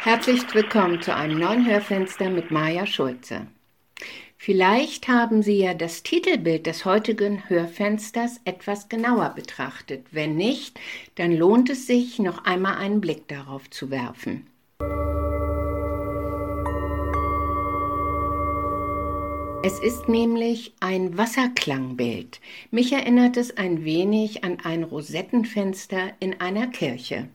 Herzlich willkommen zu einem neuen Hörfenster mit Maja Schulze. Vielleicht haben Sie ja das Titelbild des heutigen Hörfensters etwas genauer betrachtet. Wenn nicht, dann lohnt es sich, noch einmal einen Blick darauf zu werfen. Es ist nämlich ein Wasserklangbild. Mich erinnert es ein wenig an ein Rosettenfenster in einer Kirche.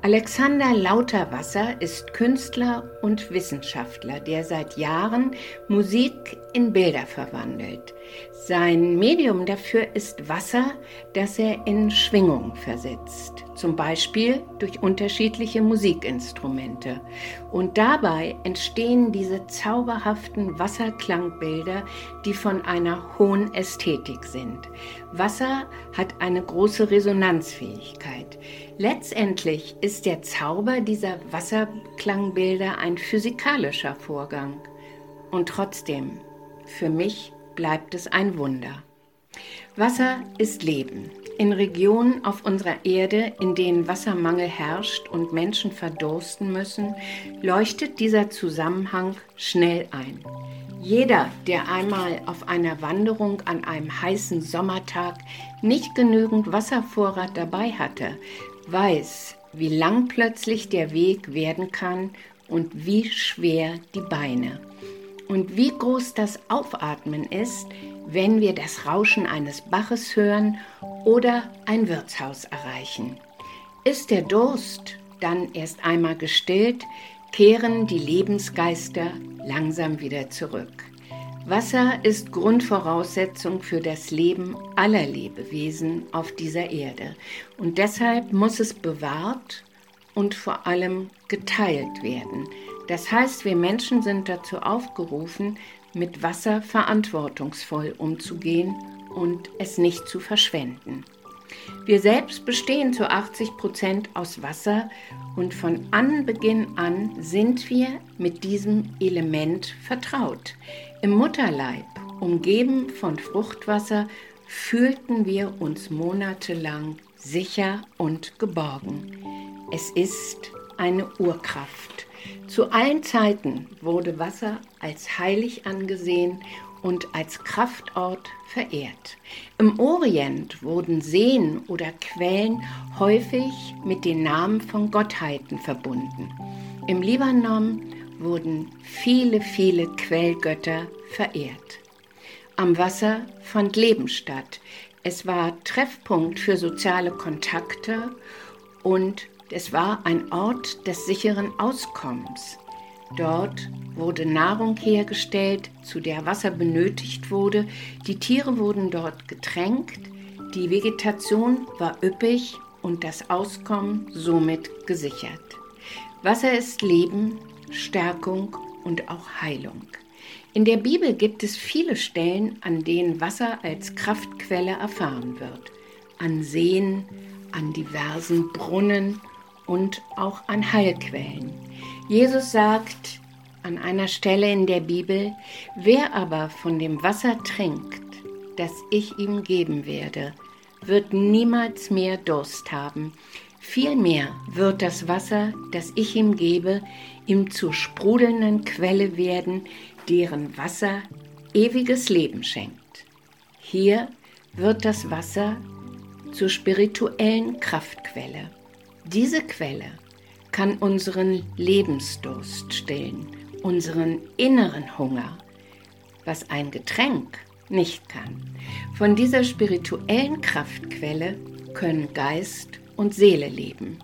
Alexander Lauterwasser ist Künstler und Wissenschaftler, der seit Jahren Musik in Bilder verwandelt. Sein Medium dafür ist Wasser, das er in Schwingung versetzt, zum Beispiel durch unterschiedliche Musikinstrumente. Und dabei entstehen diese zauberhaften Wasserklangbilder, die von einer hohen Ästhetik sind. Wasser hat eine große Resonanzfähigkeit. Letztendlich ist der Zauber dieser Wasserklangbilder ein physikalischer Vorgang. Und trotzdem, für mich bleibt es ein Wunder. Wasser ist Leben. In Regionen auf unserer Erde, in denen Wassermangel herrscht und Menschen verdursten müssen, leuchtet dieser Zusammenhang schnell ein. Jeder, der einmal auf einer Wanderung an einem heißen Sommertag nicht genügend Wasservorrat dabei hatte, weiß, wie lang plötzlich der Weg werden kann und wie schwer die Beine. Und wie groß das Aufatmen ist, wenn wir das Rauschen eines Baches hören oder ein Wirtshaus erreichen. Ist der Durst dann erst einmal gestillt, kehren die Lebensgeister langsam wieder zurück. Wasser ist Grundvoraussetzung für das Leben aller Lebewesen auf dieser Erde und deshalb muss es bewahrt und vor allem geteilt werden. Das heißt, wir Menschen sind dazu aufgerufen, mit Wasser verantwortungsvoll umzugehen und es nicht zu verschwenden. Wir selbst bestehen zu 80 Prozent aus Wasser und von Anbeginn an sind wir mit diesem Element vertraut. Im Mutterleib, umgeben von Fruchtwasser, fühlten wir uns monatelang sicher und geborgen. Es ist eine Urkraft. Zu allen Zeiten wurde Wasser als heilig angesehen und als Kraftort verehrt. Im Orient wurden Seen oder Quellen häufig mit den Namen von Gottheiten verbunden. Im Libanon wurden viele, viele Quellgötter verehrt. Am Wasser fand Leben statt. Es war Treffpunkt für soziale Kontakte und es war ein Ort des sicheren Auskommens. Dort wurde Nahrung hergestellt, zu der Wasser benötigt wurde. Die Tiere wurden dort getränkt. Die Vegetation war üppig und das Auskommen somit gesichert. Wasser ist Leben, Stärkung und auch Heilung. In der Bibel gibt es viele Stellen, an denen Wasser als Kraftquelle erfahren wird. An Seen, an diversen Brunnen und auch an Heilquellen. Jesus sagt an einer Stelle in der Bibel, wer aber von dem Wasser trinkt, das ich ihm geben werde, wird niemals mehr Durst haben. Vielmehr wird das Wasser, das ich ihm gebe, ihm zur sprudelnden Quelle werden, deren Wasser ewiges Leben schenkt. Hier wird das Wasser zur spirituellen Kraftquelle. Diese Quelle kann unseren Lebensdurst stillen, unseren inneren Hunger, was ein Getränk nicht kann. Von dieser spirituellen Kraftquelle können Geist und Seele leben.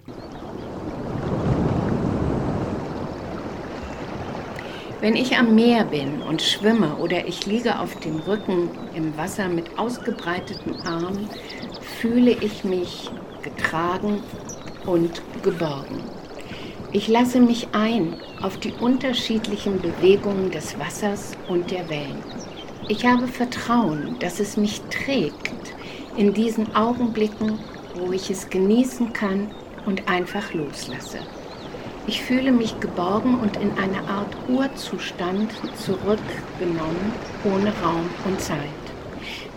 Wenn ich am Meer bin und schwimme oder ich liege auf dem Rücken im Wasser mit ausgebreiteten Armen, fühle ich mich getragen und geborgen. Ich lasse mich ein auf die unterschiedlichen Bewegungen des Wassers und der Wellen. Ich habe Vertrauen, dass es mich trägt in diesen Augenblicken, wo ich es genießen kann und einfach loslasse. Ich fühle mich geborgen und in eine Art Urzustand zurückgenommen, ohne Raum und Zeit.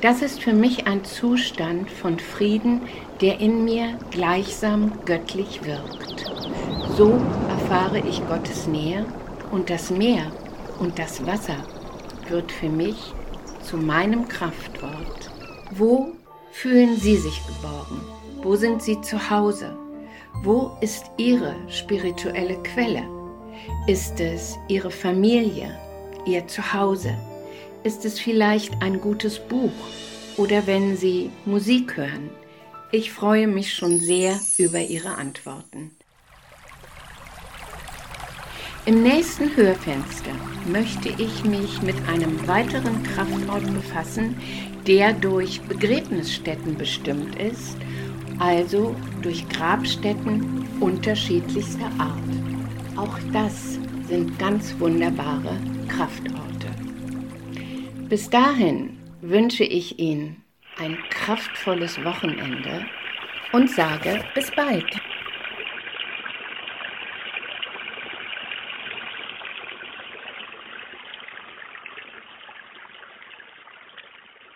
Das ist für mich ein Zustand von Frieden, der in mir gleichsam göttlich wirkt. So erfahre ich Gottes Nähe und das Meer und das Wasser wird für mich zu meinem Kraftwort. Wo fühlen Sie sich geborgen? Wo sind Sie zu Hause? Wo ist Ihre spirituelle Quelle? Ist es Ihre Familie, Ihr Zuhause? Ist es vielleicht ein gutes Buch oder wenn Sie Musik hören? Ich freue mich schon sehr über Ihre Antworten. Im nächsten Hörfenster möchte ich mich mit einem weiteren Kraftort befassen, der durch Begräbnisstätten bestimmt ist also durch Grabstätten unterschiedlichster Art. Auch das sind ganz wunderbare Kraftorte. Bis dahin wünsche ich Ihnen ein kraftvolles Wochenende und sage bis bald.